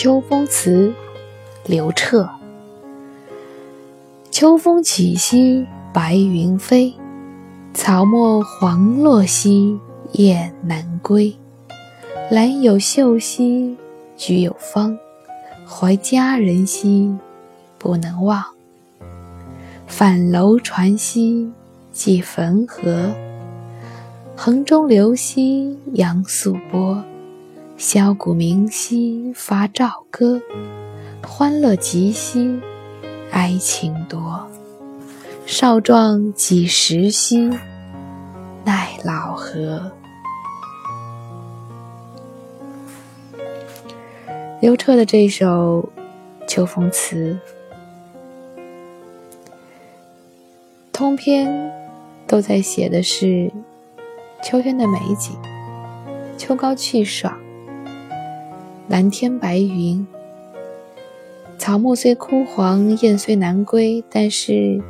秋风词，刘彻。秋风起兮白云飞，草木黄落兮雁南归。兰有秀兮菊有芳，怀佳人兮不能忘。樊楼船兮济汾河，衡中流兮扬素波。箫鼓鸣兮发棹歌，欢乐极兮哀情多。少壮几时兮，奈老何？刘彻的这首秋风词，通篇都在写的是秋天的美景，秋高气爽。蓝天白云，草木虽枯黄，雁虽南归，但是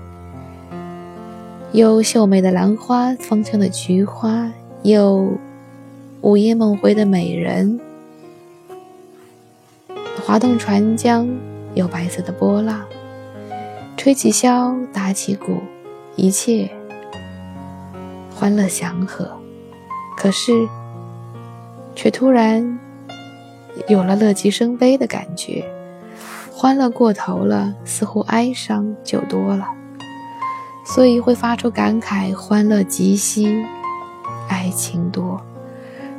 有秀美的兰花，芳香的菊花，有午夜梦回的美人，划动船桨，有白色的波浪，吹起箫，打起鼓，一切欢乐祥和。可是，却突然。有了乐极生悲的感觉，欢乐过头了，似乎哀伤就多了，所以会发出感慨：欢乐极兮，哀情多。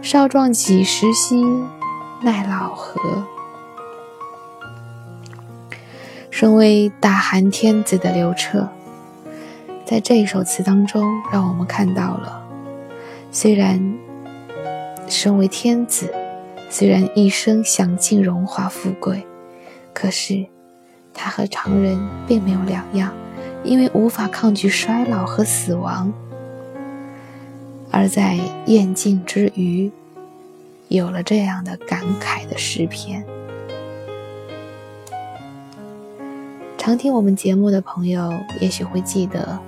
少壮几时兮，奈老何？身为大汉天子的刘彻，在这首词当中，让我们看到了，虽然身为天子。虽然一生享尽荣华富贵，可是他和常人并没有两样，因为无法抗拒衰老和死亡，而在厌尽之余，有了这样的感慨的诗篇。常听我们节目的朋友也许会记得，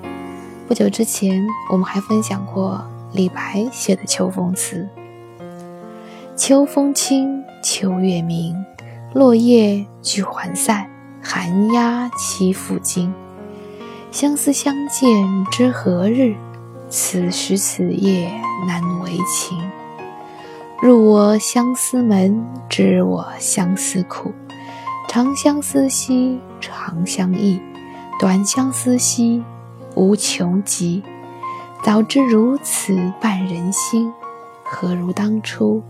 不久之前我们还分享过李白写的秋风词。秋风清，秋月明，落叶聚还散，寒鸦栖复惊。相思相见知何日？此时此夜难为情。入我相思门，知我相思苦。长相思兮长相忆，短相思兮无穷极。早知如此绊人心，何如当初？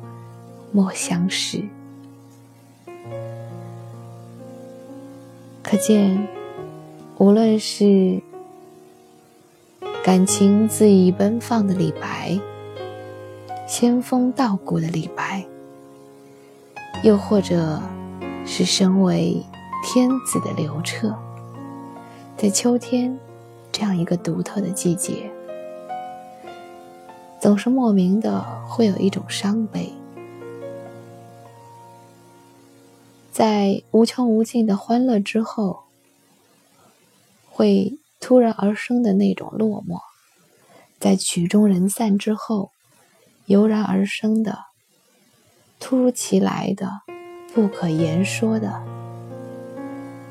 莫相识。可见，无论是感情恣意奔放的李白，仙风道骨的李白，又或者是身为天子的刘彻，在秋天这样一个独特的季节，总是莫名的会有一种伤悲。在无穷无尽的欢乐之后，会突然而生的那种落寞；在曲终人散之后，油然而生的、突如其来的、不可言说的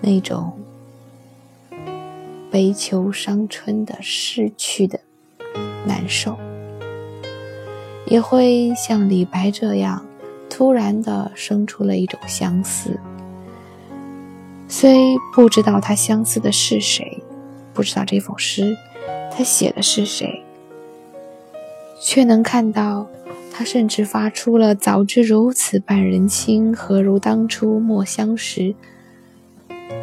那种悲秋伤春的逝去的难受，也会像李白这样。突然的生出了一种相似，虽不知道他相似的是谁，不知道这封诗他写的是谁，却能看到他甚至发出了“早知如此绊人心，何如当初莫相识”。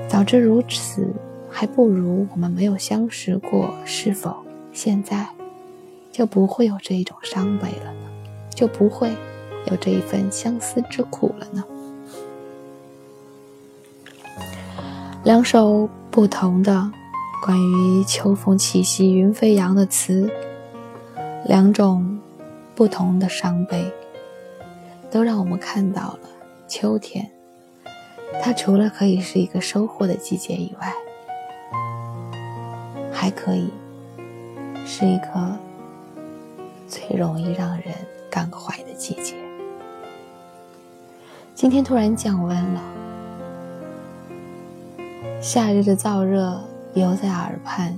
早知如此，还不如我们没有相识过。是否现在就不会有这一种伤悲了呢？就不会？有这一份相思之苦了呢。两首不同的关于秋风起兮云飞扬的词，两种不同的伤悲，都让我们看到了秋天。它除了可以是一个收获的季节以外，还可以是一个最容易让人感怀的季节。今天突然降温了，夏日的燥热犹在耳畔，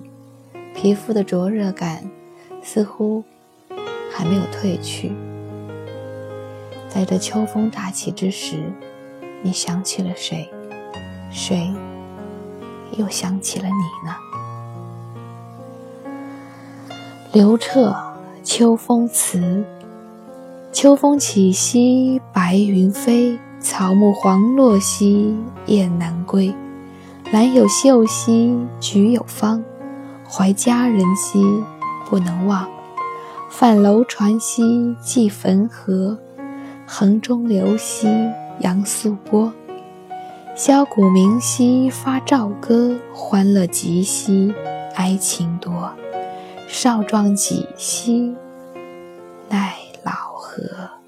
皮肤的灼热感似乎还没有褪去。在这秋风乍起之时，你想起了谁？谁又想起了你呢？刘彻《秋风词》：秋风起兮白云飞，草木黄落兮雁南归。兰有秀兮菊有芳，怀佳人兮不能忘。泛楼船兮济汾河，衡中流兮扬素波。箫鼓鸣兮发棹歌，欢乐极兮哀情多。少壮几兮奈老何。